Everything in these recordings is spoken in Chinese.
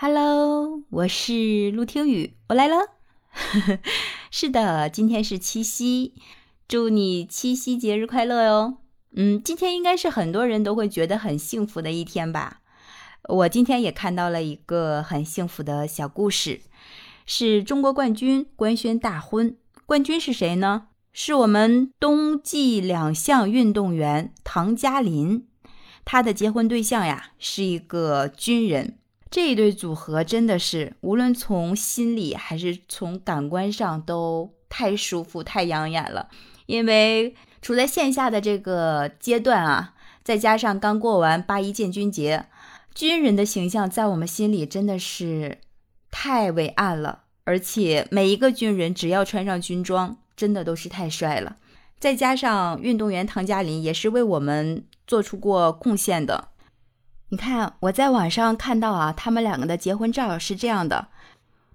Hello，我是陆听雨，我来了。是的，今天是七夕，祝你七夕节日快乐哟。嗯，今天应该是很多人都会觉得很幸福的一天吧。我今天也看到了一个很幸福的小故事，是中国冠军官宣大婚，冠军是谁呢？是我们冬季两项运动员唐佳琳。他的结婚对象呀是一个军人，这一对组合真的是无论从心理还是从感官上都太舒服、太养眼了。因为处在线下的这个阶段啊，再加上刚过完八一建军节，军人的形象在我们心里真的是太伟岸了。而且每一个军人只要穿上军装，真的都是太帅了。再加上运动员唐佳林也是为我们。做出过贡献的，你看我在网上看到啊，他们两个的结婚照是这样的：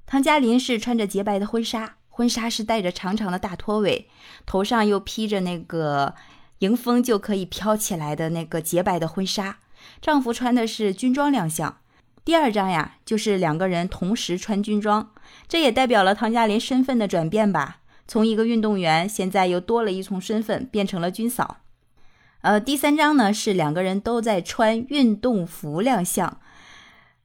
唐佳林是穿着洁白的婚纱，婚纱是带着长长的大拖尾，头上又披着那个迎风就可以飘起来的那个洁白的婚纱，丈夫穿的是军装亮相。第二张呀，就是两个人同时穿军装，这也代表了唐佳琳身份的转变吧，从一个运动员，现在又多了一重身份，变成了军嫂。呃，第三张呢是两个人都在穿运动服亮相，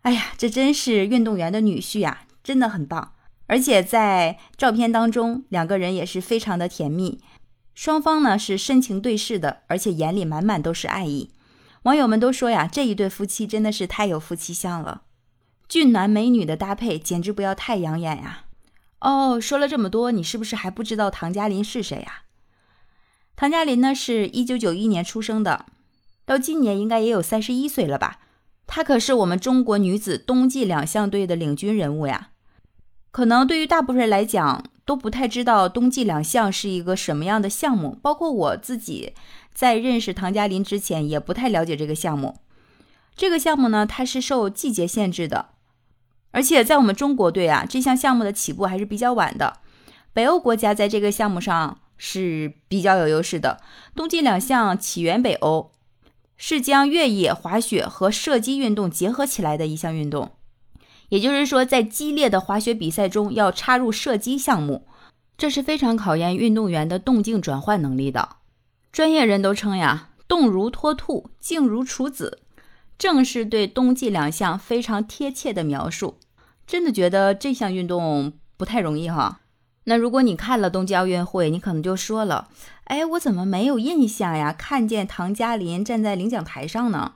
哎呀，这真是运动员的女婿呀，真的很棒。而且在照片当中，两个人也是非常的甜蜜，双方呢是深情对视的，而且眼里满满都是爱意。网友们都说呀，这一对夫妻真的是太有夫妻相了，俊男美女的搭配简直不要太养眼呀。哦，说了这么多，你是不是还不知道唐佳林是谁呀？唐佳琳呢，是一九九一年出生的，到今年应该也有三十一岁了吧？她可是我们中国女子冬季两项队的领军人物呀。可能对于大部分人来讲，都不太知道冬季两项是一个什么样的项目。包括我自己在认识唐佳琳之前，也不太了解这个项目。这个项目呢，它是受季节限制的，而且在我们中国队啊，这项项目的起步还是比较晚的。北欧国家在这个项目上。是比较有优势的。冬季两项起源北欧，是将越野滑雪和射击运动结合起来的一项运动。也就是说，在激烈的滑雪比赛中要插入射击项目，这是非常考验运动员的动静转换能力的。专业人都称呀，“动如脱兔，静如处子”，正是对冬季两项非常贴切的描述。真的觉得这项运动不太容易哈。那如果你看了冬季奥运会，你可能就说了：“哎，我怎么没有印象呀？看见唐佳琳站在领奖台上呢？”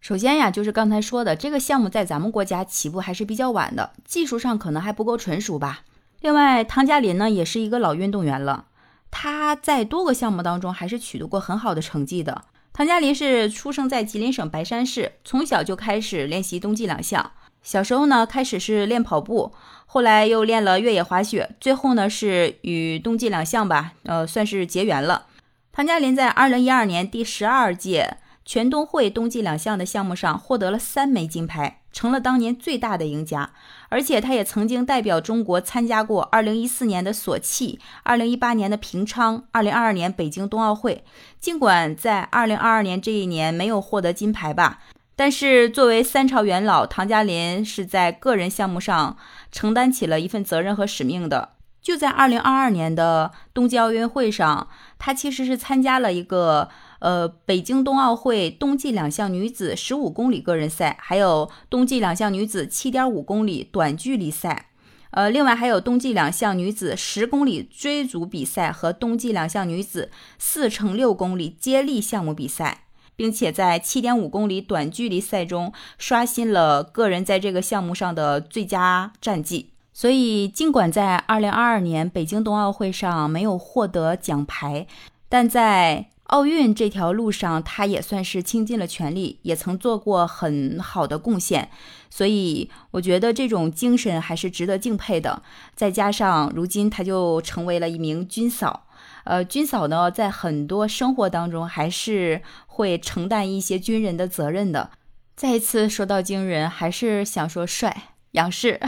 首先呀，就是刚才说的，这个项目在咱们国家起步还是比较晚的，技术上可能还不够纯熟吧。另外，唐佳琳呢也是一个老运动员了，她在多个项目当中还是取得过很好的成绩的。唐佳琳是出生在吉林省白山市，从小就开始练习冬季两项。小时候呢，开始是练跑步，后来又练了越野滑雪，最后呢是与冬季两项吧，呃，算是结缘了。唐佳琳在二零一二年第十二届全冬会冬季两项的项目上获得了三枚金牌，成了当年最大的赢家。而且他也曾经代表中国参加过二零一四年的索契、二零一八年的平昌、二零二二年北京冬奥会。尽管在二零二二年这一年没有获得金牌吧。但是，作为三朝元老，唐佳琳是在个人项目上承担起了一份责任和使命的。就在二零二二年的冬季奥运会上，她其实是参加了一个呃北京冬奥会冬季两项女子十五公里个人赛，还有冬季两项女子七点五公里短距离赛，呃，另外还有冬季两项女子十公里追逐比赛和冬季两项女子四乘六公里接力项目比赛。并且在七点五公里短距离赛中刷新了个人在这个项目上的最佳战绩。所以，尽管在二零二二年北京冬奥会上没有获得奖牌，但在奥运这条路上，他也算是倾尽了全力，也曾做过很好的贡献。所以，我觉得这种精神还是值得敬佩的。再加上如今他就成为了一名军嫂。呃，军嫂呢，在很多生活当中还是会承担一些军人的责任的。再一次说到军人，还是想说帅、仰视，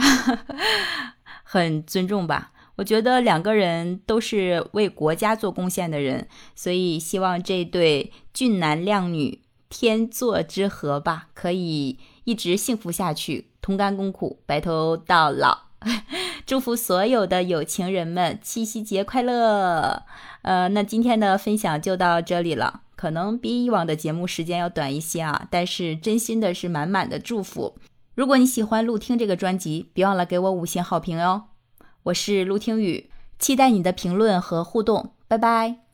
很尊重吧。我觉得两个人都是为国家做贡献的人，所以希望这对俊男靓女天作之合吧，可以一直幸福下去。同甘共苦，白头到老。祝福所有的有情人们七夕节快乐！呃，那今天的分享就到这里了，可能比以往的节目时间要短一些啊，但是真心的是满满的祝福。如果你喜欢陆听这个专辑，别忘了给我五星好评哦。我是陆听雨，期待你的评论和互动，拜拜。